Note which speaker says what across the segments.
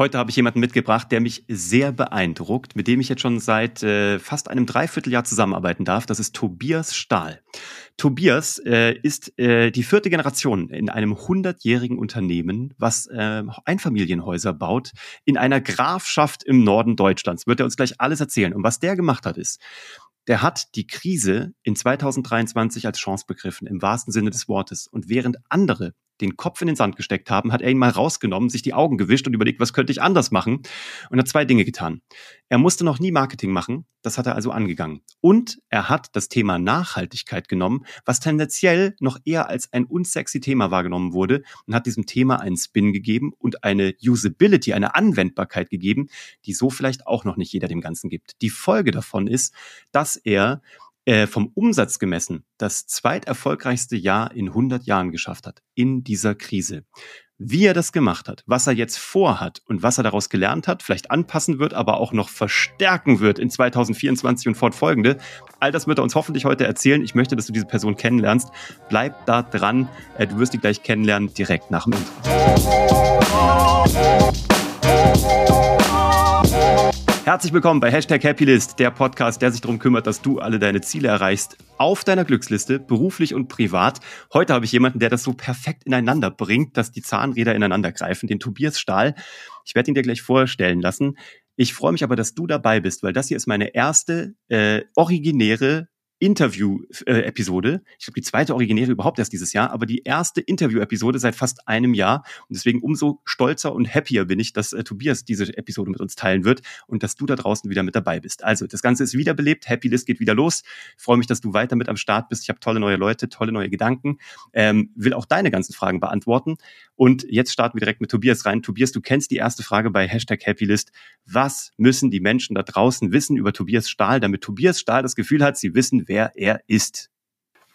Speaker 1: Heute habe ich jemanden mitgebracht, der mich sehr beeindruckt, mit dem ich jetzt schon seit äh, fast einem Dreivierteljahr zusammenarbeiten darf. Das ist Tobias Stahl. Tobias äh, ist äh, die vierte Generation in einem hundertjährigen Unternehmen, was äh, Einfamilienhäuser baut, in einer Grafschaft im Norden Deutschlands. Wird er uns gleich alles erzählen. Und was der gemacht hat, ist, der hat die Krise in 2023 als Chance begriffen, im wahrsten Sinne des Wortes. Und während andere den Kopf in den Sand gesteckt haben, hat er ihn mal rausgenommen, sich die Augen gewischt und überlegt, was könnte ich anders machen? Und hat zwei Dinge getan. Er musste noch nie Marketing machen, das hat er also angegangen. Und er hat das Thema Nachhaltigkeit genommen, was tendenziell noch eher als ein unsexy Thema wahrgenommen wurde und hat diesem Thema einen Spin gegeben und eine Usability, eine Anwendbarkeit gegeben, die so vielleicht auch noch nicht jeder dem Ganzen gibt. Die Folge davon ist, dass er äh, vom Umsatz gemessen das zweiterfolgreichste Jahr in 100 Jahren geschafft hat in dieser Krise. Wie er das gemacht hat, was er jetzt vorhat und was er daraus gelernt hat, vielleicht anpassen wird, aber auch noch verstärken wird in 2024 und fortfolgende, all das wird er uns hoffentlich heute erzählen. Ich möchte, dass du diese Person kennenlernst. Bleib da dran. Äh, du wirst die gleich kennenlernen direkt nach dem Intro. Herzlich willkommen bei Hashtag Happylist, der Podcast, der sich darum kümmert, dass du alle deine Ziele erreichst auf deiner Glücksliste, beruflich und privat. Heute habe ich jemanden, der das so perfekt ineinander bringt, dass die Zahnräder ineinander greifen, den Tobias Stahl. Ich werde ihn dir gleich vorstellen lassen. Ich freue mich aber, dass du dabei bist, weil das hier ist meine erste äh, originäre Interview-Episode. ich glaube, die zweite originäre überhaupt erst dieses Jahr, aber die erste Interview-Episode seit fast einem Jahr. Und deswegen umso stolzer und happier bin ich, dass äh, Tobias diese Episode mit uns teilen wird und dass du da draußen wieder mit dabei bist. Also, das Ganze ist wiederbelebt. Happy List geht wieder los. Freue mich, dass du weiter mit am Start bist. Ich habe tolle neue Leute, tolle neue Gedanken. Ähm, will auch deine ganzen Fragen beantworten. Und jetzt starten wir direkt mit Tobias rein. Tobias, du kennst die erste Frage bei Hashtag Happy List. Was müssen die Menschen da draußen wissen über Tobias Stahl, damit Tobias Stahl das Gefühl hat, sie wissen, wer er ist.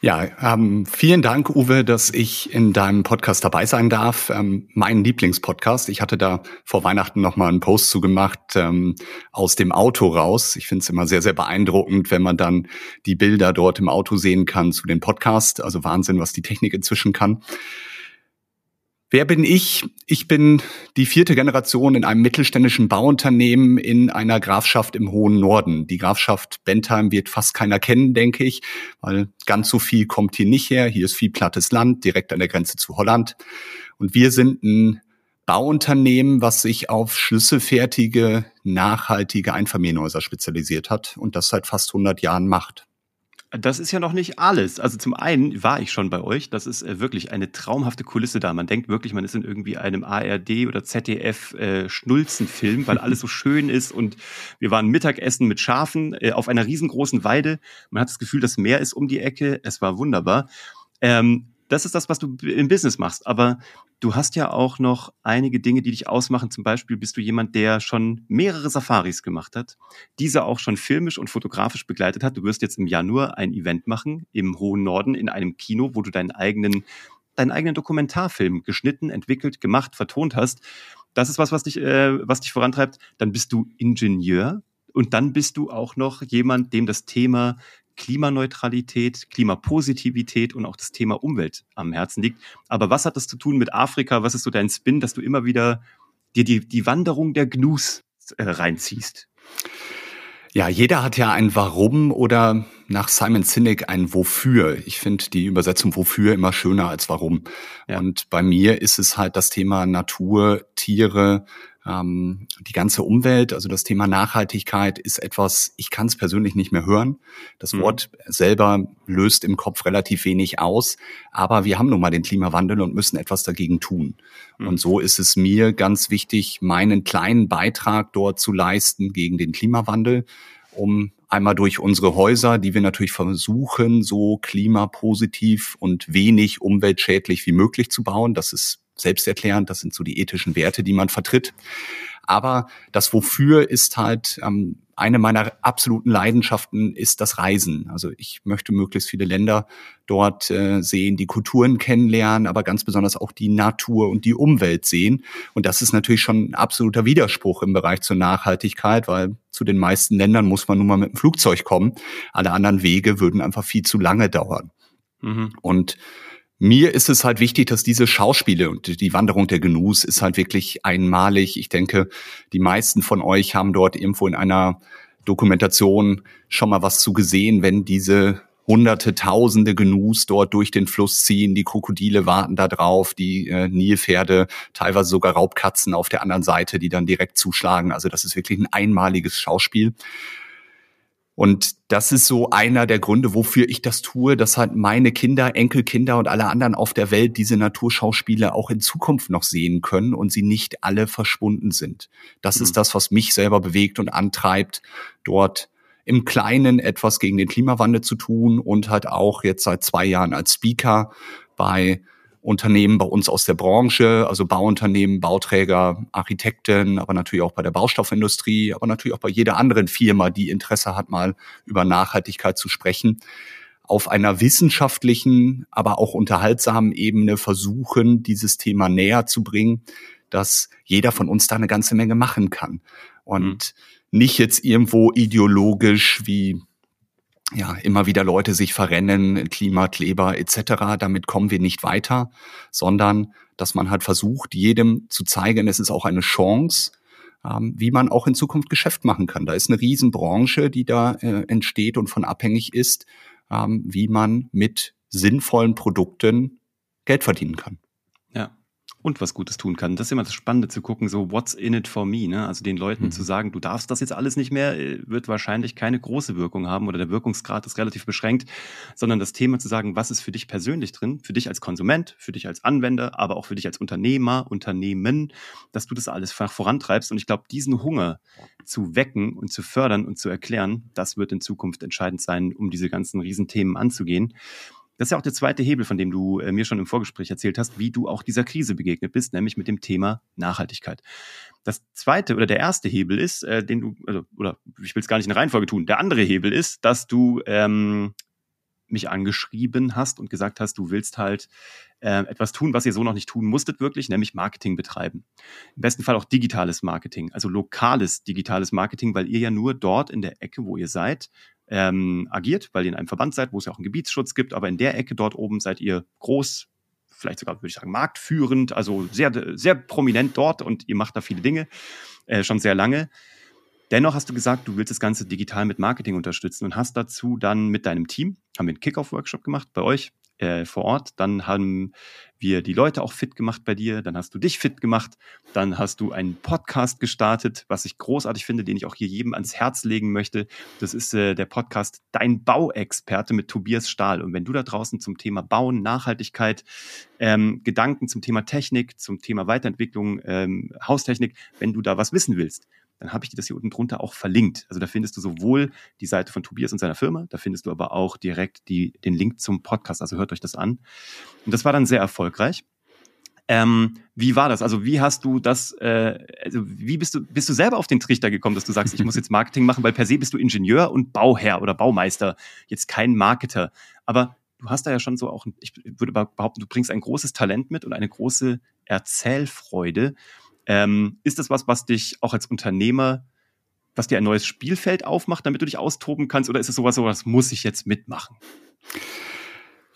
Speaker 2: Ja, ähm, vielen Dank, Uwe, dass ich in deinem Podcast dabei sein darf. Ähm, mein Lieblingspodcast. Ich hatte da vor Weihnachten noch mal einen Post zugemacht ähm, aus dem Auto raus. Ich finde es immer sehr, sehr beeindruckend, wenn man dann die Bilder dort im Auto sehen kann zu den Podcasts. Also Wahnsinn, was die Technik inzwischen kann. Wer bin ich? Ich bin die vierte Generation in einem mittelständischen Bauunternehmen in einer Grafschaft im hohen Norden. Die Grafschaft Bentheim wird fast keiner kennen, denke ich, weil ganz so viel kommt hier nicht her. Hier ist viel plattes Land, direkt an der Grenze zu Holland. Und wir sind ein Bauunternehmen, was sich auf schlüsselfertige, nachhaltige Einfamilienhäuser spezialisiert hat und das seit fast 100 Jahren macht.
Speaker 1: Das ist ja noch nicht alles. Also zum einen war ich schon bei euch. Das ist äh, wirklich eine traumhafte Kulisse da. Man denkt wirklich, man ist in irgendwie einem ARD oder ZDF äh, Schnulzenfilm, weil alles so schön ist. Und wir waren Mittagessen mit Schafen äh, auf einer riesengroßen Weide. Man hat das Gefühl, das Meer ist um die Ecke. Es war wunderbar. Ähm, das ist das, was du im Business machst. Aber du hast ja auch noch einige Dinge, die dich ausmachen. Zum Beispiel bist du jemand, der schon mehrere Safaris gemacht hat, diese auch schon filmisch und fotografisch begleitet hat. Du wirst jetzt im Januar ein Event machen im hohen Norden in einem Kino, wo du deinen eigenen, deinen eigenen Dokumentarfilm geschnitten, entwickelt, gemacht, vertont hast. Das ist was, was dich, äh, was dich vorantreibt. Dann bist du Ingenieur und dann bist du auch noch jemand, dem das Thema Klimaneutralität, Klimapositivität und auch das Thema Umwelt am Herzen liegt. Aber was hat das zu tun mit Afrika? Was ist so dein Spin, dass du immer wieder dir die, die Wanderung der Gnus äh, reinziehst?
Speaker 2: Ja, jeder hat ja ein Warum oder nach Simon Sinek ein Wofür. Ich finde die Übersetzung Wofür immer schöner als Warum. Ja. Und bei mir ist es halt das Thema Natur, Tiere, ähm, die ganze Umwelt, also das Thema Nachhaltigkeit ist etwas, ich kann es persönlich nicht mehr hören. Das mhm. Wort selber löst im Kopf relativ wenig aus, aber wir haben nun mal den Klimawandel und müssen etwas dagegen tun. Mhm. Und so ist es mir ganz wichtig, meinen kleinen Beitrag dort zu leisten gegen den Klimawandel, um einmal durch unsere Häuser, die wir natürlich versuchen, so klimapositiv und wenig umweltschädlich wie möglich zu bauen. Das ist selbsterklärend, das sind so die ethischen Werte, die man vertritt. Aber das Wofür ist halt ähm, eine meiner absoluten Leidenschaften ist das Reisen. Also ich möchte möglichst viele Länder dort äh, sehen, die Kulturen kennenlernen, aber ganz besonders auch die Natur und die Umwelt sehen. Und das ist natürlich schon ein absoluter Widerspruch im Bereich zur Nachhaltigkeit, weil zu den meisten Ländern muss man nun mal mit dem Flugzeug kommen. Alle anderen Wege würden einfach viel zu lange dauern. Mhm. Und mir ist es halt wichtig, dass diese Schauspiele und die Wanderung der Genuss ist halt wirklich einmalig. Ich denke, die meisten von euch haben dort irgendwo in einer Dokumentation schon mal was zu gesehen, wenn diese hunderte, tausende Gnus dort durch den Fluss ziehen, die Krokodile warten da drauf, die äh, Nilpferde, teilweise sogar Raubkatzen auf der anderen Seite, die dann direkt zuschlagen. Also das ist wirklich ein einmaliges Schauspiel. Und das ist so einer der Gründe, wofür ich das tue, dass halt meine Kinder, Enkelkinder und alle anderen auf der Welt diese Naturschauspiele auch in Zukunft noch sehen können und sie nicht alle verschwunden sind. Das mhm. ist das, was mich selber bewegt und antreibt, dort im Kleinen etwas gegen den Klimawandel zu tun und halt auch jetzt seit zwei Jahren als Speaker bei Unternehmen bei uns aus der Branche, also Bauunternehmen, Bauträger, Architekten, aber natürlich auch bei der Baustoffindustrie, aber natürlich auch bei jeder anderen Firma, die Interesse hat, mal über Nachhaltigkeit zu sprechen, auf einer wissenschaftlichen, aber auch unterhaltsamen Ebene versuchen, dieses Thema näher zu bringen, dass jeder von uns da eine ganze Menge machen kann. Und mhm. nicht jetzt irgendwo ideologisch wie ja, immer wieder Leute sich verrennen, Klimakleber etc. Damit kommen wir nicht weiter, sondern dass man halt versucht, jedem zu zeigen, es ist auch eine Chance, ähm, wie man auch in Zukunft Geschäft machen kann. Da ist eine Riesenbranche, die da äh, entsteht und von abhängig ist, ähm, wie man mit sinnvollen Produkten Geld verdienen kann
Speaker 1: und was Gutes tun kann. Das ist immer das Spannende zu gucken, so what's in it for me, ne? Also den Leuten mhm. zu sagen, du darfst das jetzt alles nicht mehr, äh, wird wahrscheinlich keine große Wirkung haben oder der Wirkungsgrad ist relativ beschränkt, sondern das Thema zu sagen, was ist für dich persönlich drin, für dich als Konsument, für dich als Anwender, aber auch für dich als Unternehmer, Unternehmen, dass du das alles vorantreibst. Und ich glaube, diesen Hunger zu wecken und zu fördern und zu erklären, das wird in Zukunft entscheidend sein, um diese ganzen Riesenthemen anzugehen. Das ist ja auch der zweite Hebel, von dem du äh, mir schon im Vorgespräch erzählt hast, wie du auch dieser Krise begegnet bist, nämlich mit dem Thema Nachhaltigkeit. Das zweite oder der erste Hebel ist, äh, den du, also, oder ich will es gar nicht in Reihenfolge tun, der andere Hebel ist, dass du ähm, mich angeschrieben hast und gesagt hast, du willst halt äh, etwas tun, was ihr so noch nicht tun musstet, wirklich, nämlich Marketing betreiben. Im besten Fall auch digitales Marketing, also lokales digitales Marketing, weil ihr ja nur dort in der Ecke, wo ihr seid, ähm, agiert, weil ihr in einem Verband seid, wo es ja auch einen Gebietsschutz gibt, aber in der Ecke dort oben seid ihr groß, vielleicht sogar, würde ich sagen, marktführend, also sehr, sehr prominent dort und ihr macht da viele Dinge, äh, schon sehr lange. Dennoch hast du gesagt, du willst das Ganze digital mit Marketing unterstützen und hast dazu dann mit deinem Team, haben wir einen Kickoff-Workshop gemacht bei euch, äh, vor Ort. Dann haben wir die Leute auch fit gemacht bei dir. Dann hast du dich fit gemacht. Dann hast du einen Podcast gestartet, was ich großartig finde, den ich auch hier jedem ans Herz legen möchte. Das ist äh, der Podcast Dein Bauexperte mit Tobias Stahl. Und wenn du da draußen zum Thema Bauen, Nachhaltigkeit, ähm, Gedanken zum Thema Technik, zum Thema Weiterentwicklung, ähm, Haustechnik, wenn du da was wissen willst, dann habe ich dir das hier unten drunter auch verlinkt. Also da findest du sowohl die Seite von Tobias und seiner Firma, da findest du aber auch direkt die, den Link zum Podcast. Also hört euch das an. Und das war dann sehr erfolgreich. Ähm, wie war das? Also wie hast du das, äh, also wie bist du, bist du selber auf den Trichter gekommen, dass du sagst, ich muss jetzt Marketing machen, weil per se bist du Ingenieur und Bauherr oder Baumeister, jetzt kein Marketer. Aber du hast da ja schon so auch, ich würde behaupten, du bringst ein großes Talent mit und eine große Erzählfreude. Ähm, ist das was, was dich auch als Unternehmer, was dir ein neues Spielfeld aufmacht, damit du dich austoben kannst? Oder ist es sowas, sowas muss ich jetzt mitmachen?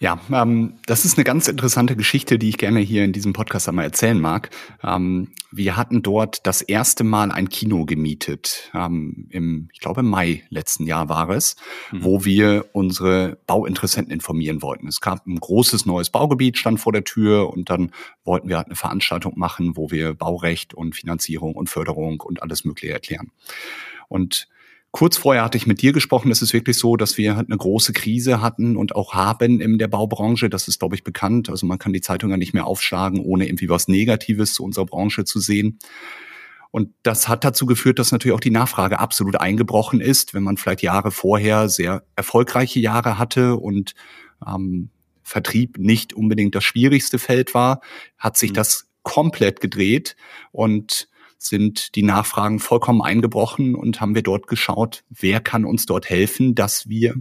Speaker 2: Ja, ähm, das ist eine ganz interessante Geschichte, die ich gerne hier in diesem Podcast einmal erzählen mag. Ähm, wir hatten dort das erste Mal ein Kino gemietet. Ähm, im, ich glaube, im Mai letzten Jahr war es, mhm. wo wir unsere Bauinteressenten informieren wollten. Es gab ein großes neues Baugebiet, stand vor der Tür und dann wollten wir halt eine Veranstaltung machen, wo wir Baurecht und Finanzierung und Förderung und alles Mögliche erklären. Und Kurz vorher hatte ich mit dir gesprochen. Es ist wirklich so, dass wir halt eine große Krise hatten und auch haben in der Baubranche. Das ist, glaube ich, bekannt. Also man kann die Zeitung ja nicht mehr aufschlagen, ohne irgendwie was Negatives zu unserer Branche zu sehen. Und das hat dazu geführt, dass natürlich auch die Nachfrage absolut eingebrochen ist, wenn man vielleicht Jahre vorher sehr erfolgreiche Jahre hatte und ähm, Vertrieb nicht unbedingt das schwierigste Feld war, hat sich mhm. das komplett gedreht und sind die Nachfragen vollkommen eingebrochen und haben wir dort geschaut, wer kann uns dort helfen, dass wir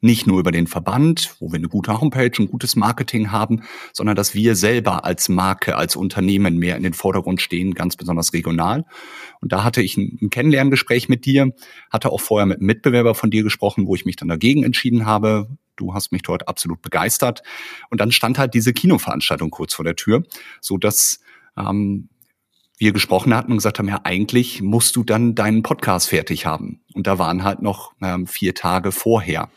Speaker 2: nicht nur über den Verband, wo wir eine gute Homepage, ein gutes Marketing haben, sondern dass wir selber als Marke, als Unternehmen mehr in den Vordergrund stehen, ganz besonders regional. Und da hatte ich ein Kennenlerngespräch mit dir, hatte auch vorher mit einem Mitbewerber von dir gesprochen, wo ich mich dann dagegen entschieden habe, Du hast mich dort absolut begeistert. Und dann stand halt diese Kinoveranstaltung kurz vor der Tür, so dass ähm, wir gesprochen hatten und gesagt haben, ja, eigentlich musst du dann deinen Podcast fertig haben. Und da waren halt noch ähm, vier Tage vorher.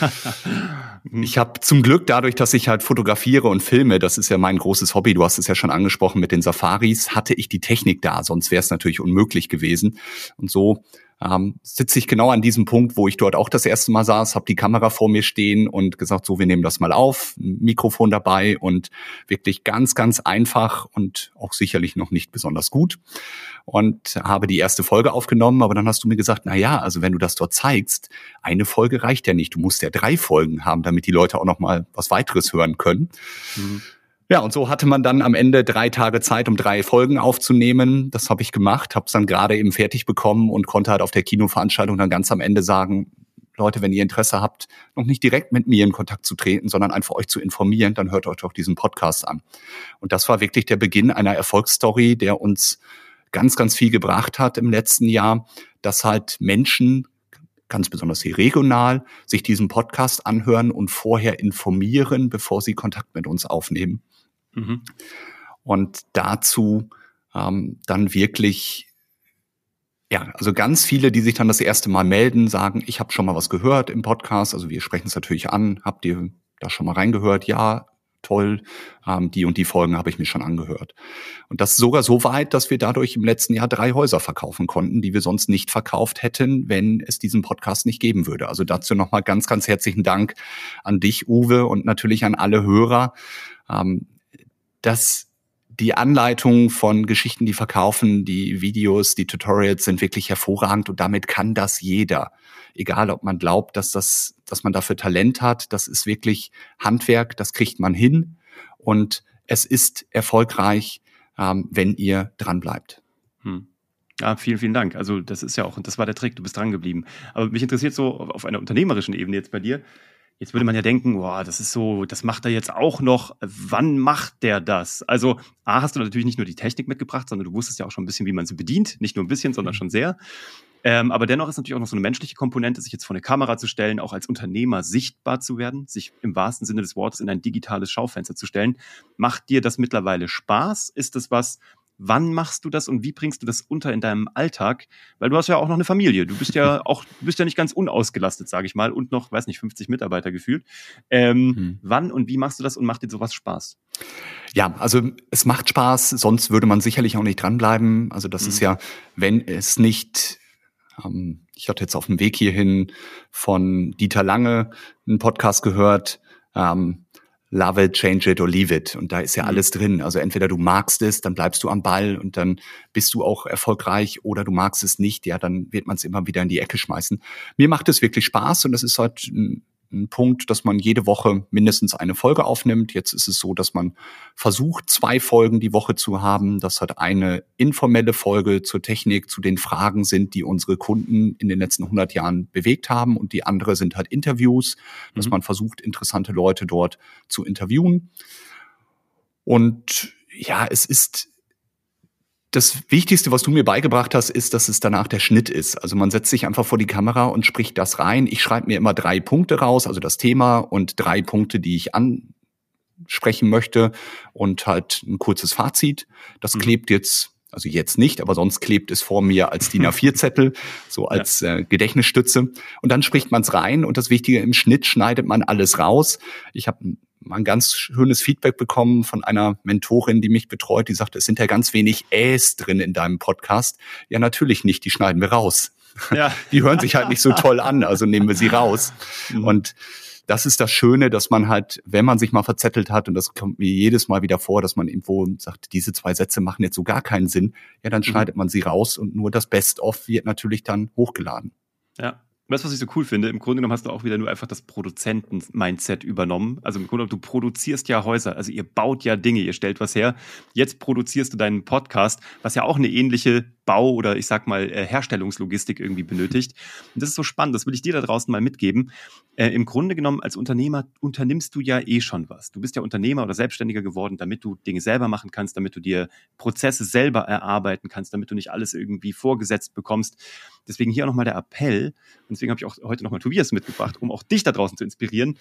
Speaker 2: ich habe zum Glück dadurch, dass ich halt fotografiere und filme, das ist ja mein großes Hobby, du hast es ja schon angesprochen mit den Safaris, hatte ich die Technik da, sonst wäre es natürlich unmöglich gewesen. Und so ähm, sitze ich genau an diesem Punkt, wo ich dort auch das erste Mal saß, habe die Kamera vor mir stehen und gesagt, so, wir nehmen das mal auf, ein Mikrofon dabei und wirklich ganz, ganz einfach und auch sicherlich noch nicht besonders gut und habe die erste Folge aufgenommen, aber dann hast du mir gesagt, na ja, also wenn du das dort zeigst, eine Folge reicht ja nicht, du musst ja drei Folgen haben, damit die Leute auch noch mal was weiteres hören können. Mhm. Ja, und so hatte man dann am Ende drei Tage Zeit, um drei Folgen aufzunehmen. Das habe ich gemacht, habe es dann gerade eben fertig bekommen und konnte halt auf der Kinoveranstaltung dann ganz am Ende sagen, Leute, wenn ihr Interesse habt, noch nicht direkt mit mir in Kontakt zu treten, sondern einfach euch zu informieren, dann hört euch doch diesen Podcast an. Und das war wirklich der Beginn einer Erfolgsstory, der uns ganz, ganz viel gebracht hat im letzten Jahr, dass halt Menschen ganz besonders hier regional, sich diesen Podcast anhören und vorher informieren, bevor sie Kontakt mit uns aufnehmen. Mhm. Und dazu ähm, dann wirklich, ja, also ganz viele, die sich dann das erste Mal melden, sagen, ich habe schon mal was gehört im Podcast. Also wir sprechen es natürlich an, habt ihr da schon mal reingehört? Ja, toll, ähm, die und die Folgen habe ich mir schon angehört. Und das sogar so weit, dass wir dadurch im letzten Jahr drei Häuser verkaufen konnten, die wir sonst nicht verkauft hätten, wenn es diesen Podcast nicht geben würde. Also dazu nochmal ganz, ganz herzlichen Dank an dich, Uwe, und natürlich an alle Hörer. Ähm, dass die Anleitungen von Geschichten, die verkaufen, die Videos, die Tutorials sind wirklich hervorragend und damit kann das jeder. Egal, ob man glaubt, dass das, dass man dafür Talent hat, das ist wirklich Handwerk, das kriegt man hin und es ist erfolgreich, ähm, wenn ihr dran bleibt. Hm.
Speaker 1: Ja, vielen, vielen Dank. Also das ist ja auch, das war der Trick, du bist dran geblieben. Aber mich interessiert so auf einer unternehmerischen Ebene jetzt bei dir, Jetzt würde man ja denken, boah, das ist so, das macht er jetzt auch noch. Wann macht der das? Also, A, hast du natürlich nicht nur die Technik mitgebracht, sondern du wusstest ja auch schon ein bisschen, wie man sie bedient. Nicht nur ein bisschen, sondern mhm. schon sehr. Ähm, aber dennoch ist natürlich auch noch so eine menschliche Komponente, sich jetzt vor eine Kamera zu stellen, auch als Unternehmer sichtbar zu werden, sich im wahrsten Sinne des Wortes in ein digitales Schaufenster zu stellen. Macht dir das mittlerweile Spaß? Ist das was, Wann machst du das und wie bringst du das unter in deinem Alltag? Weil du hast ja auch noch eine Familie. Du bist ja auch, du bist ja nicht ganz unausgelastet, sage ich mal, und noch, weiß nicht, 50 Mitarbeiter gefühlt. Ähm, hm. Wann und wie machst du das und macht dir sowas Spaß?
Speaker 2: Ja, also es macht Spaß, sonst würde man sicherlich auch nicht dranbleiben. Also das hm. ist ja, wenn es nicht ähm, ich hatte jetzt auf dem Weg hierhin von Dieter Lange einen Podcast gehört. Ähm, love it, change it or leave it. Und da ist ja mhm. alles drin. Also entweder du magst es, dann bleibst du am Ball und dann bist du auch erfolgreich oder du magst es nicht, ja, dann wird man es immer wieder in die Ecke schmeißen. Mir macht es wirklich Spaß und das ist halt ein ein Punkt, dass man jede Woche mindestens eine Folge aufnimmt. Jetzt ist es so, dass man versucht, zwei Folgen die Woche zu haben. Das hat eine informelle Folge zur Technik, zu den Fragen sind, die unsere Kunden in den letzten 100 Jahren bewegt haben. Und die andere sind halt Interviews, dass mhm. man versucht, interessante Leute dort zu interviewen. Und ja, es ist das Wichtigste, was du mir beigebracht hast, ist, dass es danach der Schnitt ist. Also man setzt sich einfach vor die Kamera und spricht das rein. Ich schreibe mir immer drei Punkte raus, also das Thema und drei Punkte, die ich ansprechen möchte und halt ein kurzes Fazit. Das mhm. klebt jetzt also jetzt nicht, aber sonst klebt es vor mir als DIN A4-Zettel, so als ja. äh, Gedächtnisstütze. Und dann spricht man es rein und das Wichtige im Schnitt schneidet man alles raus. Ich habe mal ein ganz schönes Feedback bekommen von einer Mentorin, die mich betreut, die sagte, es sind ja ganz wenig Äs drin in deinem Podcast. Ja, natürlich nicht, die schneiden wir raus. Ja. Die hören sich halt nicht so toll an, also nehmen wir sie raus. Mhm. Und das ist das Schöne, dass man halt, wenn man sich mal verzettelt hat, und das kommt mir jedes Mal wieder vor, dass man irgendwo sagt, diese zwei Sätze machen jetzt so gar keinen Sinn, ja, dann mhm. schneidet man sie raus und nur das Best-of wird natürlich dann hochgeladen.
Speaker 1: Ja, Weißt du, was ich so cool finde? Im Grunde genommen hast du auch wieder nur einfach das Produzenten-Mindset übernommen. Also im Grunde genommen, du produzierst ja Häuser, also ihr baut ja Dinge, ihr stellt was her. Jetzt produzierst du deinen Podcast, was ja auch eine ähnliche Bau oder ich sag mal äh, Herstellungslogistik irgendwie benötigt. Und das ist so spannend, das will ich dir da draußen mal mitgeben. Äh, Im Grunde genommen, als Unternehmer unternimmst du ja eh schon was. Du bist ja Unternehmer oder Selbstständiger geworden, damit du Dinge selber machen kannst, damit du dir Prozesse selber erarbeiten kannst, damit du nicht alles irgendwie vorgesetzt bekommst. Deswegen hier auch nochmal der Appell, und deswegen habe ich auch heute nochmal Tobias mitgebracht, um auch dich da draußen zu inspirieren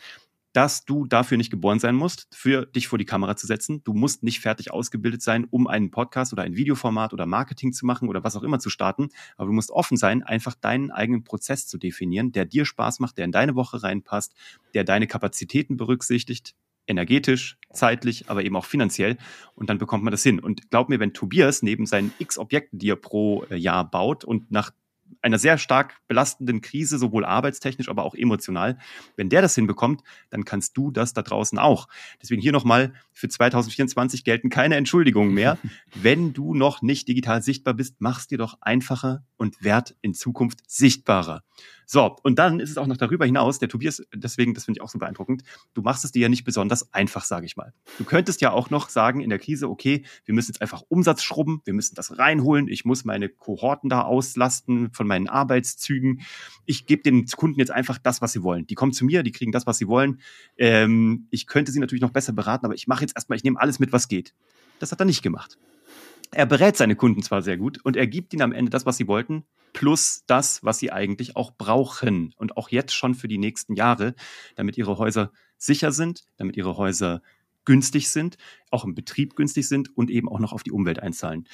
Speaker 1: dass du dafür nicht geboren sein musst, für dich vor die Kamera zu setzen. Du musst nicht fertig ausgebildet sein, um einen Podcast oder ein Videoformat oder Marketing zu machen oder was auch immer zu starten. Aber du musst offen sein, einfach deinen eigenen Prozess zu definieren, der dir Spaß macht, der in deine Woche reinpasst, der deine Kapazitäten berücksichtigt, energetisch, zeitlich, aber eben auch finanziell. Und dann bekommt man das hin. Und glaub mir, wenn Tobias neben seinen x Objekten, die er pro äh, Jahr baut und nach einer sehr stark belastenden Krise, sowohl arbeitstechnisch, aber auch emotional. Wenn der das hinbekommt, dann kannst du das da draußen auch. Deswegen hier nochmal, für 2024 gelten keine Entschuldigungen mehr. Wenn du noch nicht digital sichtbar bist, mach's dir doch einfacher und werd in Zukunft sichtbarer. So, und dann ist es auch noch darüber hinaus, der Tobias, deswegen, das finde ich auch so beeindruckend, du machst es dir ja nicht besonders einfach, sage ich mal. Du könntest ja auch noch sagen in der Krise, okay, wir müssen jetzt einfach Umsatz schrubben, wir müssen das reinholen, ich muss meine Kohorten da auslasten von meinen Arbeitszügen. Ich gebe den Kunden jetzt einfach das, was sie wollen. Die kommen zu mir, die kriegen das, was sie wollen. Ähm, ich könnte sie natürlich noch besser beraten, aber ich mache jetzt erstmal, ich nehme alles mit, was geht. Das hat er nicht gemacht. Er berät seine Kunden zwar sehr gut und er gibt ihnen am Ende das, was sie wollten, plus das, was sie eigentlich auch brauchen. Und auch jetzt schon für die nächsten Jahre, damit ihre Häuser sicher sind, damit ihre Häuser günstig sind, auch im Betrieb günstig sind und eben auch noch auf die Umwelt einzahlen.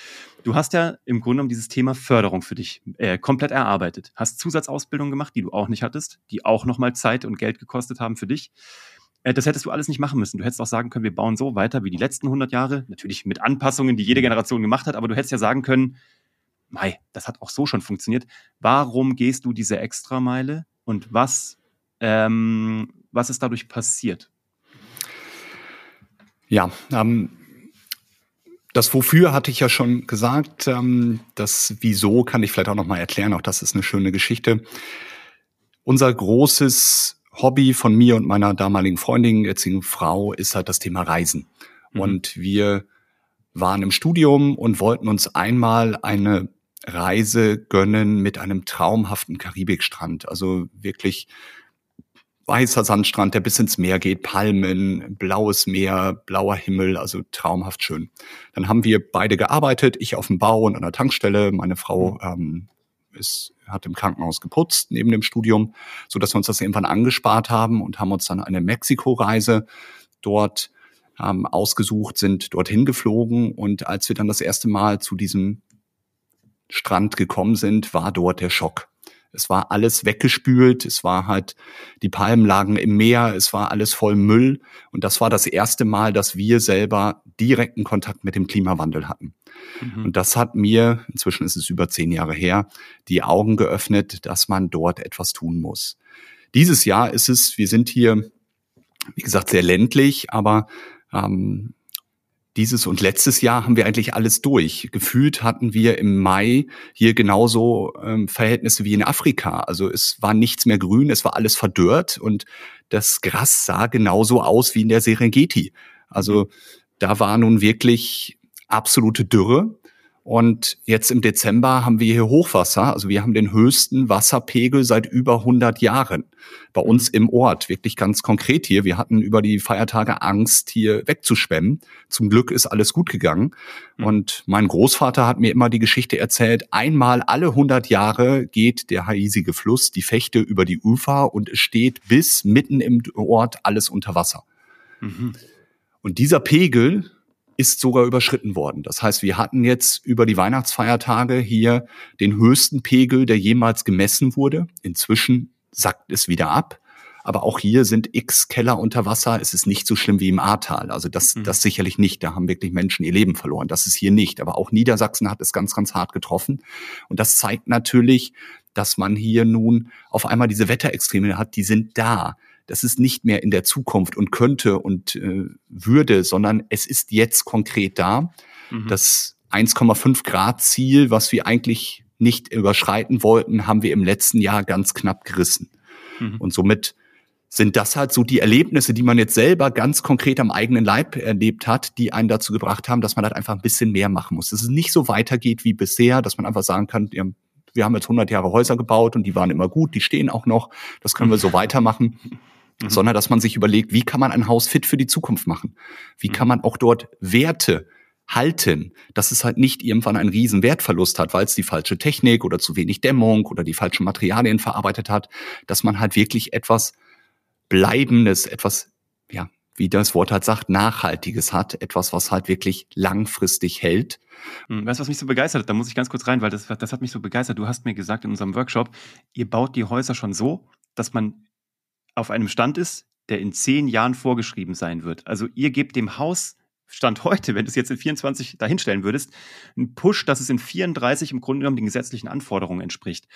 Speaker 1: Du hast ja im Grunde genommen dieses Thema Förderung für dich äh, komplett erarbeitet, hast Zusatzausbildungen gemacht, die du auch nicht hattest, die auch nochmal Zeit und Geld gekostet haben für dich. Äh, das hättest du alles nicht machen müssen. Du hättest auch sagen können, wir bauen so weiter wie die letzten 100 Jahre, natürlich mit Anpassungen, die jede Generation gemacht hat, aber du hättest ja sagen können, Mei, das hat auch so schon funktioniert. Warum gehst du diese Extrameile und was, ähm, was ist dadurch passiert?
Speaker 2: Ja, ähm, das Wofür hatte ich ja schon gesagt. Ähm, das Wieso kann ich vielleicht auch noch mal erklären. Auch das ist eine schöne Geschichte. Unser großes Hobby von mir und meiner damaligen Freundin, jetzigen Frau, ist halt das Thema Reisen. Mhm. Und wir waren im Studium und wollten uns einmal eine Reise gönnen mit einem traumhaften Karibikstrand. Also wirklich weißer Sandstrand, der bis ins Meer geht, Palmen, blaues Meer, blauer Himmel, also traumhaft schön. Dann haben wir beide gearbeitet, ich auf dem Bau und an der Tankstelle, meine Frau mhm. ähm, ist, hat im Krankenhaus geputzt neben dem Studium, so dass wir uns das irgendwann angespart haben und haben uns dann eine Mexiko-Reise dort ähm, ausgesucht, sind dorthin geflogen und als wir dann das erste Mal zu diesem Strand gekommen sind, war dort der Schock. Es war alles weggespült, es war halt, die Palmen lagen im Meer, es war alles voll Müll. Und das war das erste Mal, dass wir selber direkten Kontakt mit dem Klimawandel hatten. Mhm. Und das hat mir, inzwischen ist es über zehn Jahre her, die Augen geöffnet, dass man dort etwas tun muss. Dieses Jahr ist es, wir sind hier, wie gesagt, sehr ländlich, aber ähm, dieses und letztes Jahr haben wir eigentlich alles durch. Gefühlt hatten wir im Mai hier genauso ähm, Verhältnisse wie in Afrika. Also es war nichts mehr grün, es war alles verdörrt und das Gras sah genauso aus wie in der Serengeti. Also da war nun wirklich absolute Dürre. Und jetzt im Dezember haben wir hier Hochwasser. Also wir haben den höchsten Wasserpegel seit über 100 Jahren bei uns im Ort. Wirklich ganz konkret hier. Wir hatten über die Feiertage Angst, hier wegzuschwemmen. Zum Glück ist alles gut gegangen. Mhm. Und mein Großvater hat mir immer die Geschichte erzählt, einmal alle 100 Jahre geht der hiesige Fluss, die Fechte über die Ufer und es steht bis mitten im Ort alles unter Wasser. Mhm. Und dieser Pegel ist sogar überschritten worden. Das heißt, wir hatten jetzt über die Weihnachtsfeiertage hier den höchsten Pegel, der jemals gemessen wurde. Inzwischen sackt es wieder ab. Aber auch hier sind x Keller unter Wasser. Es ist nicht so schlimm wie im Ahrtal. Also das, mhm. das sicherlich nicht. Da haben wirklich Menschen ihr Leben verloren. Das ist hier nicht. Aber auch Niedersachsen hat es ganz, ganz hart getroffen. Und das zeigt natürlich, dass man hier nun auf einmal diese Wetterextreme hat. Die sind da das ist nicht mehr in der Zukunft und könnte und äh, würde, sondern es ist jetzt konkret da. Mhm. Das 1,5 Grad Ziel, was wir eigentlich nicht überschreiten wollten, haben wir im letzten Jahr ganz knapp gerissen. Mhm. Und somit sind das halt so die Erlebnisse, die man jetzt selber ganz konkret am eigenen Leib erlebt hat, die einen dazu gebracht haben, dass man halt einfach ein bisschen mehr machen muss. Dass es nicht so weitergeht wie bisher, dass man einfach sagen kann, wir haben jetzt 100 Jahre Häuser gebaut und die waren immer gut, die stehen auch noch, das können wir so weitermachen. Mhm. Sondern dass man sich überlegt, wie kann man ein Haus fit für die Zukunft machen? Wie kann man auch dort Werte halten, dass es halt nicht irgendwann einen riesen Wertverlust hat, weil es die falsche Technik oder zu wenig Dämmung oder die falschen Materialien verarbeitet hat, dass man halt wirklich etwas Bleibendes, etwas, ja, wie das Wort halt sagt, Nachhaltiges hat, etwas, was halt wirklich langfristig hält.
Speaker 1: Hm, weißt du, was mich so begeistert hat? Da muss ich ganz kurz rein, weil das, das hat mich so begeistert. Du hast mir gesagt in unserem Workshop, ihr baut die Häuser schon so, dass man auf einem Stand ist, der in zehn Jahren vorgeschrieben sein wird. Also ihr gebt dem Haus Stand heute, wenn du es jetzt in 24 dahinstellen würdest, einen Push, dass es in 34 im Grunde genommen den gesetzlichen Anforderungen entspricht.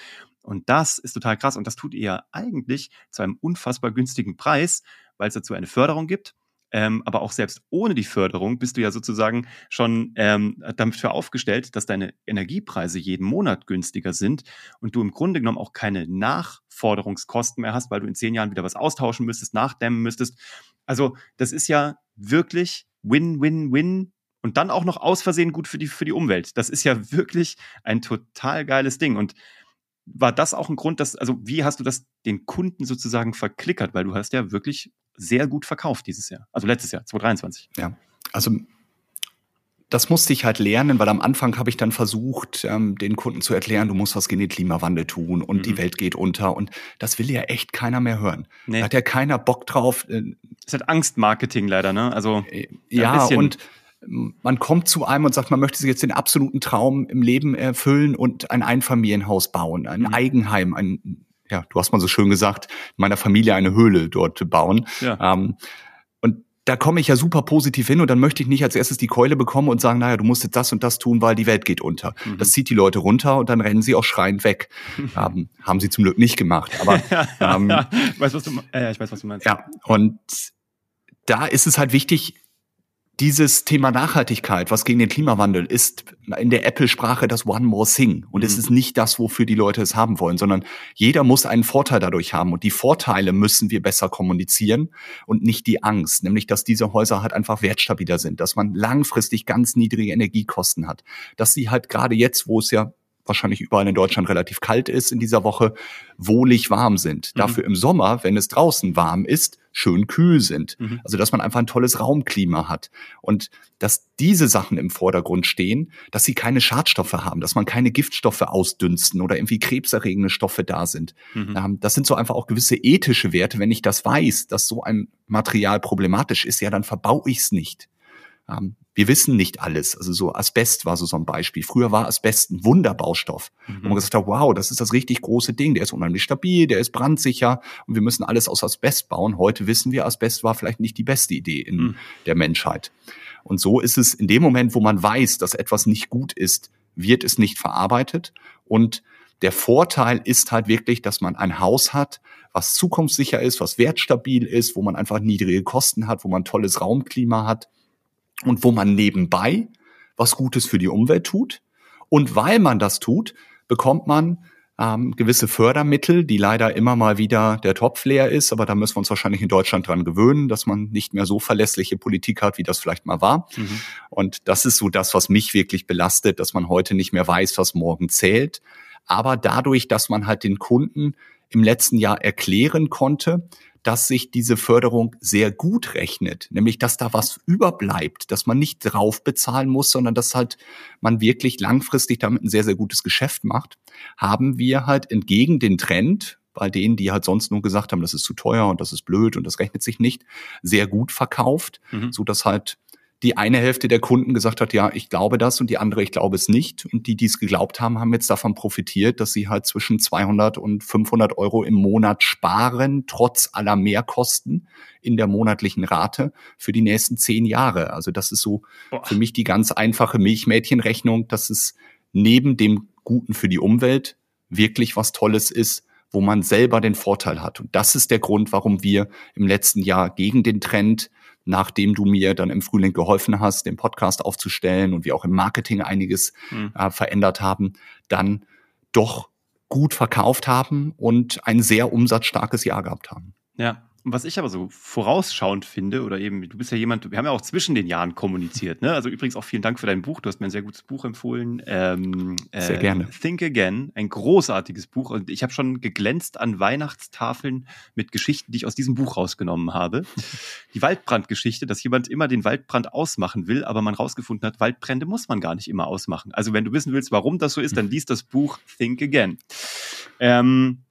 Speaker 1: Und das ist total krass. Und das tut ihr eigentlich zu einem unfassbar günstigen Preis, weil es dazu eine Förderung gibt. Ähm, aber auch selbst ohne die Förderung bist du ja sozusagen schon ähm, dafür aufgestellt, dass deine Energiepreise jeden Monat günstiger sind und du im Grunde genommen auch keine Nachforderungskosten mehr hast, weil du in zehn Jahren wieder was austauschen müsstest, nachdämmen müsstest. Also das ist ja wirklich Win, Win, Win und dann auch noch aus Versehen gut für die, für die Umwelt. Das ist ja wirklich ein total geiles Ding. Und war das auch ein Grund, dass, also wie hast du das den Kunden sozusagen verklickert? Weil du hast ja wirklich sehr gut verkauft dieses Jahr. Also letztes Jahr, 2023.
Speaker 2: Ja, also das musste ich halt lernen, weil am Anfang habe ich dann versucht, ähm, den Kunden zu erklären, du musst was gegen den Klimawandel tun und mhm. die Welt geht unter. Und das will ja echt keiner mehr hören. Nee. Da hat ja keiner Bock drauf.
Speaker 1: Äh, es hat Angstmarketing leider, ne? Also
Speaker 2: äh, ja, und man kommt zu einem und sagt, man möchte sich jetzt den absoluten Traum im Leben erfüllen und ein Einfamilienhaus bauen, ein mhm. Eigenheim, ein, ja, du hast mal so schön gesagt, meiner Familie eine Höhle dort bauen. Ja. Ähm, da komme ich ja super positiv hin und dann möchte ich nicht als erstes die Keule bekommen und sagen, naja, du musst jetzt das und das tun, weil die Welt geht unter. Mhm. Das zieht die Leute runter und dann rennen sie auch schreiend weg. ähm, haben sie zum Glück nicht gemacht. Aber ähm,
Speaker 1: ich, weiß, was du, äh, ich weiß, was du meinst.
Speaker 2: Ja, und da ist es halt wichtig, dieses Thema Nachhaltigkeit, was gegen den Klimawandel ist, in der Apple-Sprache das One More Thing. Und mhm. es ist nicht das, wofür die Leute es haben wollen, sondern jeder muss einen Vorteil dadurch haben. Und die Vorteile müssen wir besser kommunizieren und nicht die Angst. Nämlich, dass diese Häuser halt einfach wertstabiler sind, dass man langfristig ganz niedrige Energiekosten hat, dass sie halt gerade jetzt, wo es ja wahrscheinlich überall in Deutschland relativ kalt ist in dieser Woche, wohlig warm sind. Mhm. Dafür im Sommer, wenn es draußen warm ist, schön kühl sind. Mhm. Also dass man einfach ein tolles Raumklima hat. Und dass diese Sachen im Vordergrund stehen, dass sie keine Schadstoffe haben, dass man keine Giftstoffe ausdünsten oder irgendwie krebserregende Stoffe da sind. Mhm. Ähm, das sind so einfach auch gewisse ethische Werte. Wenn ich das weiß, dass so ein Material problematisch ist, ja, dann verbau ich es nicht. Wir wissen nicht alles. Also so Asbest war so, so ein Beispiel. Früher war Asbest ein Wunderbaustoff. Mhm. Wo man gesagt hat, wow, das ist das richtig große Ding. Der ist unheimlich stabil, der ist brandsicher und wir müssen alles aus Asbest bauen. Heute wissen wir, Asbest war vielleicht nicht die beste Idee in mhm. der Menschheit. Und so ist es in dem Moment, wo man weiß, dass etwas nicht gut ist, wird es nicht verarbeitet. Und der Vorteil ist halt wirklich, dass man ein Haus hat, was zukunftssicher ist, was wertstabil ist, wo man einfach niedrige Kosten hat, wo man tolles Raumklima hat und wo man nebenbei was Gutes für die Umwelt tut. Und weil man das tut, bekommt man ähm, gewisse Fördermittel, die leider immer mal wieder der Topf leer ist, aber da müssen wir uns wahrscheinlich in Deutschland dran gewöhnen, dass man nicht mehr so verlässliche Politik hat, wie das vielleicht mal war. Mhm. Und das ist so das, was mich wirklich belastet, dass man heute nicht mehr weiß, was morgen zählt. Aber dadurch, dass man halt den Kunden im letzten Jahr erklären konnte, dass sich diese Förderung sehr gut rechnet, nämlich dass da was überbleibt, dass man nicht drauf bezahlen muss, sondern dass halt man wirklich langfristig damit ein sehr, sehr gutes Geschäft macht, haben wir halt entgegen den Trend, bei denen, die halt sonst nur gesagt haben, das ist zu teuer und das ist blöd und das rechnet sich nicht, sehr gut verkauft, mhm. so dass halt die eine Hälfte der Kunden gesagt hat, ja, ich glaube das und die andere, ich glaube es nicht. Und die, die es geglaubt haben, haben jetzt davon profitiert, dass sie halt zwischen 200 und 500 Euro im Monat sparen, trotz aller Mehrkosten in der monatlichen Rate für die nächsten zehn Jahre. Also das ist so Boah. für mich die ganz einfache Milchmädchenrechnung, dass es neben dem Guten für die Umwelt wirklich was Tolles ist, wo man selber den Vorteil hat. Und das ist der Grund, warum wir im letzten Jahr gegen den Trend nachdem du mir dann im Frühling geholfen hast, den Podcast aufzustellen und wir auch im Marketing einiges mhm. äh, verändert haben, dann doch gut verkauft haben und ein sehr umsatzstarkes Jahr gehabt haben.
Speaker 1: Ja, was ich aber so vorausschauend finde, oder eben, du bist ja jemand, wir haben ja auch zwischen den Jahren kommuniziert, ne? Also übrigens auch vielen Dank für dein Buch. Du hast mir ein sehr gutes Buch empfohlen.
Speaker 2: Ähm, sehr äh, gerne.
Speaker 1: Think Again, ein großartiges Buch. Und ich habe schon geglänzt an Weihnachtstafeln mit Geschichten, die ich aus diesem Buch rausgenommen habe. Die Waldbrandgeschichte, dass jemand immer den Waldbrand ausmachen will, aber man rausgefunden hat, Waldbrände muss man gar nicht immer ausmachen. Also wenn du wissen willst, warum das so ist, dann liest das Buch Think Again. Ähm,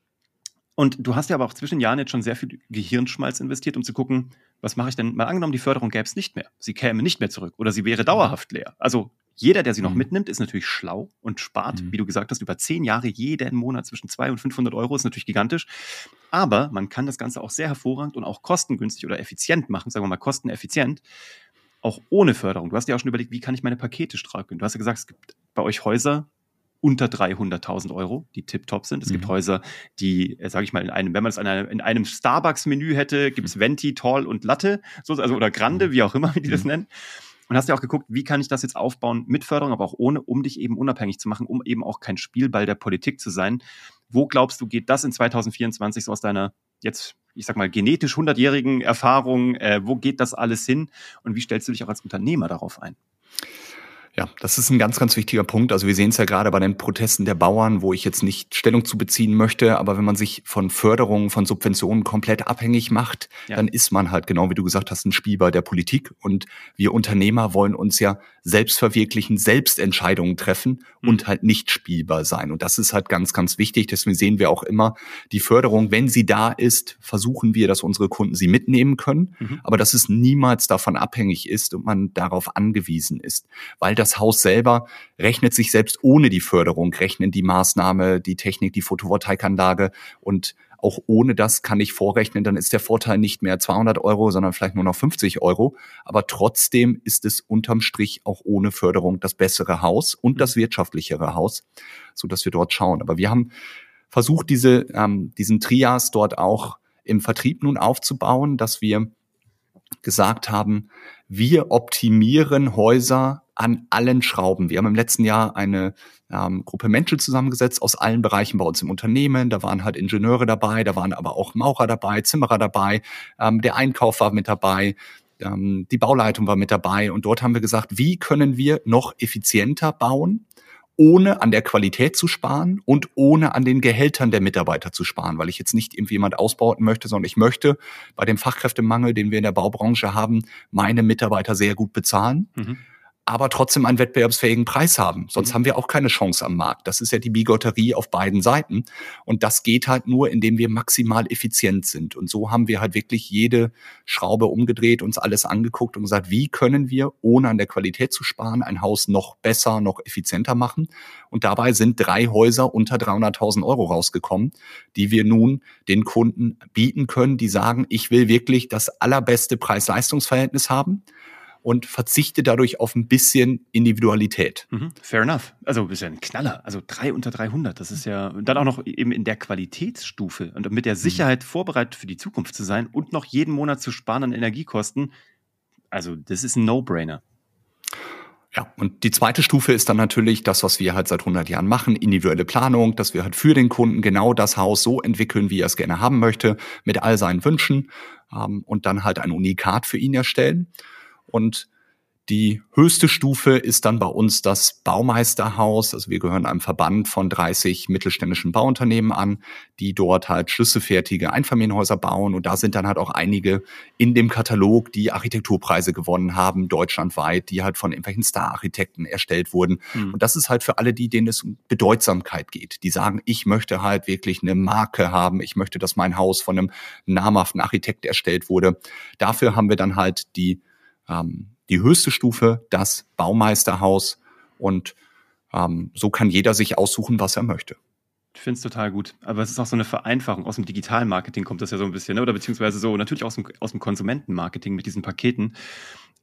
Speaker 1: und du hast ja aber auch zwischen Jahren jetzt schon sehr viel Gehirnschmalz investiert, um zu gucken, was mache ich denn? Mal angenommen, die Förderung gäbe es nicht mehr. Sie käme nicht mehr zurück oder sie wäre dauerhaft leer. Also jeder, der sie noch mhm. mitnimmt, ist natürlich schlau und spart, mhm. wie du gesagt hast, über zehn Jahre jeden Monat zwischen 200 und 500 Euro, ist natürlich gigantisch. Aber man kann das Ganze auch sehr hervorragend und auch kostengünstig oder effizient machen, sagen wir mal kosteneffizient, auch ohne Förderung. Du hast ja auch schon überlegt, wie kann ich meine Pakete stragen? Du hast ja gesagt, es gibt bei euch Häuser, unter 300.000 Euro, die tiptop sind. Es mhm. gibt Häuser, die, äh, sage ich mal, in einem, wenn man es in einem, in einem Starbucks-Menü hätte, gibt es mhm. Venti, Tall und Latte, so, also oder Grande, mhm. wie auch immer, wie die mhm. das nennen. Und hast ja auch geguckt, wie kann ich das jetzt aufbauen mit Förderung, aber auch ohne, um dich eben unabhängig zu machen, um eben auch kein Spielball der Politik zu sein. Wo glaubst du, geht das in 2024 so aus deiner jetzt, ich sag mal, genetisch 100-jährigen Erfahrung? Äh, wo geht das alles hin? Und wie stellst du dich auch als Unternehmer darauf ein?
Speaker 2: Ja, das ist ein ganz, ganz wichtiger Punkt. Also wir sehen es ja gerade bei den Protesten der Bauern, wo ich jetzt nicht Stellung zu beziehen möchte, aber wenn man sich von Förderungen, von Subventionen komplett abhängig macht, ja. dann ist man halt genau wie du gesagt hast, ein Spielball der Politik. Und wir Unternehmer wollen uns ja selbst verwirklichen, selbst Entscheidungen treffen mhm. und halt nicht spielbar sein. Und das ist halt ganz, ganz wichtig. Deswegen sehen wir auch immer die Förderung, wenn sie da ist, versuchen wir, dass unsere Kunden sie mitnehmen können, mhm. aber dass es niemals davon abhängig ist und man darauf angewiesen ist, weil das Haus selber rechnet sich selbst ohne die Förderung, rechnen die Maßnahme, die Technik, die Photovoltaikanlage und auch ohne das kann ich vorrechnen, dann ist der Vorteil nicht mehr 200 Euro, sondern vielleicht nur noch 50 Euro. Aber trotzdem ist es unterm Strich auch ohne Förderung das bessere Haus und das wirtschaftlichere Haus, so dass wir dort schauen. Aber wir haben versucht, diese, ähm, diesen Trias dort auch im Vertrieb nun aufzubauen, dass wir gesagt haben, wir optimieren Häuser an allen Schrauben. Wir haben im letzten Jahr eine ähm, Gruppe Menschen zusammengesetzt aus allen Bereichen bei uns im Unternehmen. Da waren halt Ingenieure dabei, da waren aber auch Maurer dabei, Zimmerer dabei, ähm, der Einkauf war mit dabei, ähm, die Bauleitung war mit dabei. Und dort haben wir gesagt, wie können wir noch effizienter bauen? ohne an der Qualität zu sparen und ohne an den Gehältern der Mitarbeiter zu sparen, weil ich jetzt nicht irgendwie jemand ausbauten möchte, sondern ich möchte bei dem Fachkräftemangel, den wir in der Baubranche haben, meine Mitarbeiter sehr gut bezahlen. Mhm aber trotzdem einen wettbewerbsfähigen Preis haben. Sonst mhm. haben wir auch keine Chance am Markt. Das ist ja die Bigotterie auf beiden Seiten. Und das geht halt nur, indem wir maximal effizient sind. Und so haben wir halt wirklich jede Schraube umgedreht, uns alles angeguckt und gesagt, wie können wir, ohne an der Qualität zu sparen, ein Haus noch besser, noch effizienter machen. Und dabei sind drei Häuser unter 300.000 Euro rausgekommen, die wir nun den Kunden bieten können, die sagen, ich will wirklich das allerbeste Preis-Leistungs-Verhältnis haben und verzichte dadurch auf ein bisschen Individualität.
Speaker 1: Mhm, fair enough. Also ist ja ein Knaller. Also drei unter 300. Das ist ja dann auch noch eben in der Qualitätsstufe und mit der mhm. Sicherheit vorbereitet für die Zukunft zu sein und noch jeden Monat zu sparen an Energiekosten. Also das ist ein No-Brainer.
Speaker 2: Ja, und die zweite Stufe ist dann natürlich das, was wir halt seit 100 Jahren machen, individuelle Planung, dass wir halt für den Kunden genau das Haus so entwickeln, wie er es gerne haben möchte, mit all seinen Wünschen ähm, und dann halt ein Unikat für ihn erstellen. Und die höchste Stufe ist dann bei uns das Baumeisterhaus. Also wir gehören einem Verband von 30 mittelständischen Bauunternehmen an, die dort halt schlüsselfertige Einfamilienhäuser bauen. Und da sind dann halt auch einige in dem Katalog, die Architekturpreise gewonnen haben, deutschlandweit, die halt von irgendwelchen Star-Architekten erstellt wurden. Mhm. Und das ist halt für alle die, denen es um Bedeutsamkeit geht. Die sagen, ich möchte halt wirklich eine Marke haben. Ich möchte, dass mein Haus von einem namhaften Architekt erstellt wurde. Dafür haben wir dann halt die ähm, die höchste Stufe, das Baumeisterhaus. Und ähm, so kann jeder sich aussuchen, was er möchte.
Speaker 1: Ich finde es total gut. Aber es ist auch so eine Vereinfachung. Aus dem digitalen Marketing kommt das ja so ein bisschen, ne? oder beziehungsweise so natürlich aus dem, aus dem Konsumentenmarketing mit diesen Paketen.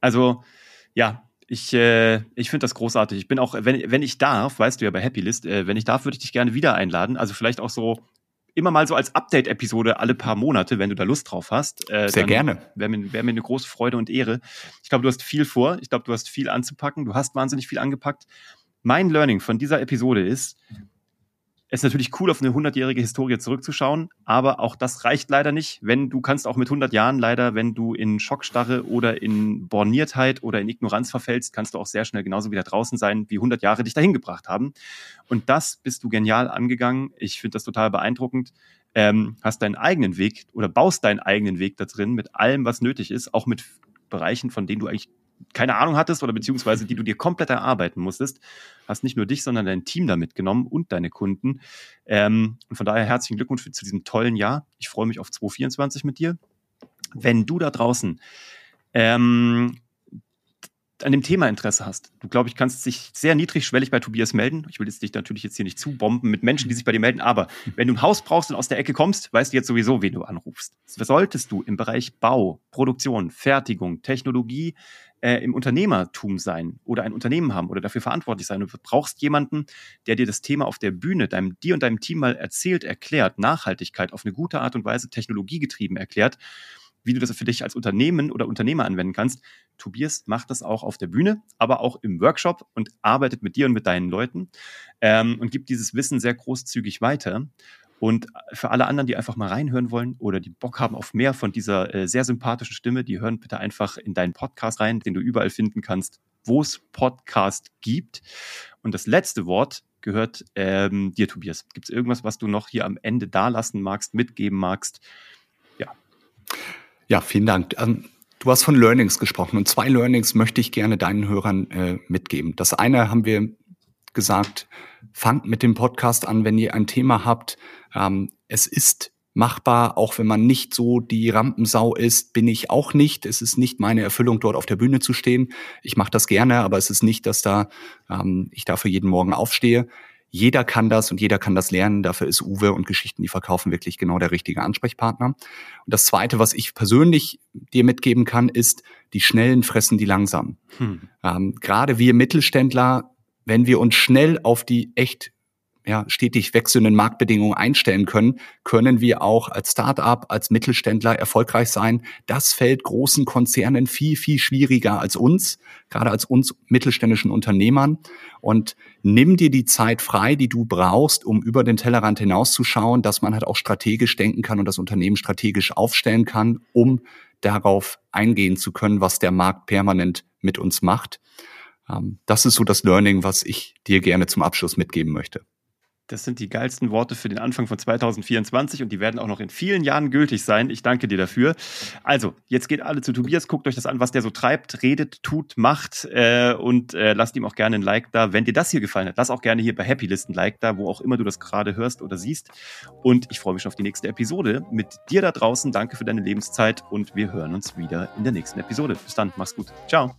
Speaker 1: Also, ja, ich, äh, ich finde das großartig. Ich bin auch, wenn, wenn ich darf, weißt du ja bei Happylist, äh, wenn ich darf, würde ich dich gerne wieder einladen. Also vielleicht auch so immer mal so als Update-Episode alle paar Monate, wenn du da Lust drauf hast.
Speaker 2: Äh, Sehr gerne.
Speaker 1: Wäre mir, wär mir eine große Freude und Ehre. Ich glaube, du hast viel vor. Ich glaube, du hast viel anzupacken. Du hast wahnsinnig viel angepackt. Mein Learning von dieser Episode ist, es ist natürlich cool, auf eine 100-jährige Historie zurückzuschauen, aber auch das reicht leider nicht. Wenn du kannst auch mit 100 Jahren leider, wenn du in Schockstarre oder in Borniertheit oder in Ignoranz verfällst, kannst du auch sehr schnell genauso wieder draußen sein, wie 100 Jahre dich dahin gebracht haben. Und das bist du genial angegangen. Ich finde das total beeindruckend. Ähm, hast deinen eigenen Weg oder baust deinen eigenen Weg da drin mit allem, was nötig ist, auch mit Bereichen, von denen du eigentlich keine Ahnung hattest oder beziehungsweise die du dir komplett erarbeiten musstest, hast nicht nur dich, sondern dein Team da mitgenommen und deine Kunden. Ähm, und von daher herzlichen Glückwunsch zu diesem tollen Jahr. Ich freue mich auf 2024 mit dir. Wenn du da draußen ähm, an dem Thema Interesse hast, du glaube ich, kannst dich sehr niedrigschwellig bei Tobias melden. Ich will jetzt dich natürlich jetzt hier nicht zubomben mit Menschen, die sich bei dir melden, aber wenn du ein Haus brauchst und aus der Ecke kommst, weißt du jetzt sowieso, wen du anrufst. Solltest du im Bereich Bau, Produktion, Fertigung, Technologie, äh, im Unternehmertum sein oder ein Unternehmen haben oder dafür verantwortlich sein. Du brauchst jemanden, der dir das Thema auf der Bühne, deinem, dir und deinem Team mal erzählt, erklärt, Nachhaltigkeit auf eine gute Art und Weise technologiegetrieben erklärt, wie du das für dich als Unternehmen oder Unternehmer anwenden kannst. Tobias macht das auch auf der Bühne, aber auch im Workshop und arbeitet mit dir und mit deinen Leuten ähm, und gibt dieses Wissen sehr großzügig weiter. Und für alle anderen, die einfach mal reinhören wollen oder die Bock haben auf mehr von dieser äh, sehr sympathischen Stimme, die hören bitte einfach in deinen Podcast rein, den du überall finden kannst, wo es Podcast gibt. Und das letzte Wort gehört ähm, dir, Tobias. Gibt es irgendwas, was du noch hier am Ende dalassen magst, mitgeben magst?
Speaker 2: Ja. Ja, vielen Dank. Ähm, du hast von Learnings gesprochen und zwei Learnings möchte ich gerne deinen Hörern äh, mitgeben. Das eine haben wir gesagt, fangt mit dem Podcast an, wenn ihr ein Thema habt. Ähm, es ist machbar, auch wenn man nicht so die Rampensau ist, bin ich auch nicht. Es ist nicht meine Erfüllung, dort auf der Bühne zu stehen. Ich mache das gerne, aber es ist nicht, dass da ähm, ich dafür jeden Morgen aufstehe. Jeder kann das und jeder kann das lernen. Dafür ist Uwe und Geschichten, die verkaufen, wirklich genau der richtige Ansprechpartner. Und das Zweite, was ich persönlich dir mitgeben kann, ist, die Schnellen fressen die langsam. Hm. Ähm, Gerade wir Mittelständler wenn wir uns schnell auf die echt ja, stetig wechselnden Marktbedingungen einstellen können, können wir auch als Start-up, als Mittelständler erfolgreich sein. Das fällt großen Konzernen viel, viel schwieriger als uns, gerade als uns mittelständischen Unternehmern. Und nimm dir die Zeit frei, die du brauchst, um über den Tellerrand hinauszuschauen, dass man halt auch strategisch denken kann und das Unternehmen strategisch aufstellen kann, um darauf eingehen zu können, was der Markt permanent mit uns macht. Ähm, das ist so das Learning, was ich dir gerne zum Abschluss mitgeben möchte.
Speaker 1: Das sind die geilsten Worte für den Anfang von 2024 und die werden auch noch in vielen Jahren gültig sein. Ich danke dir dafür. Also, jetzt geht alle zu Tobias, guckt euch das an, was der so treibt, redet, tut, macht äh, und äh, lasst ihm auch gerne ein Like da. Wenn dir das hier gefallen hat, lass auch gerne hier bei Happy List ein Like da, wo auch immer du das gerade hörst oder siehst. Und ich freue mich schon auf die nächste Episode mit dir da draußen. Danke für deine Lebenszeit und wir hören uns wieder in der nächsten Episode. Bis dann, mach's gut. Ciao.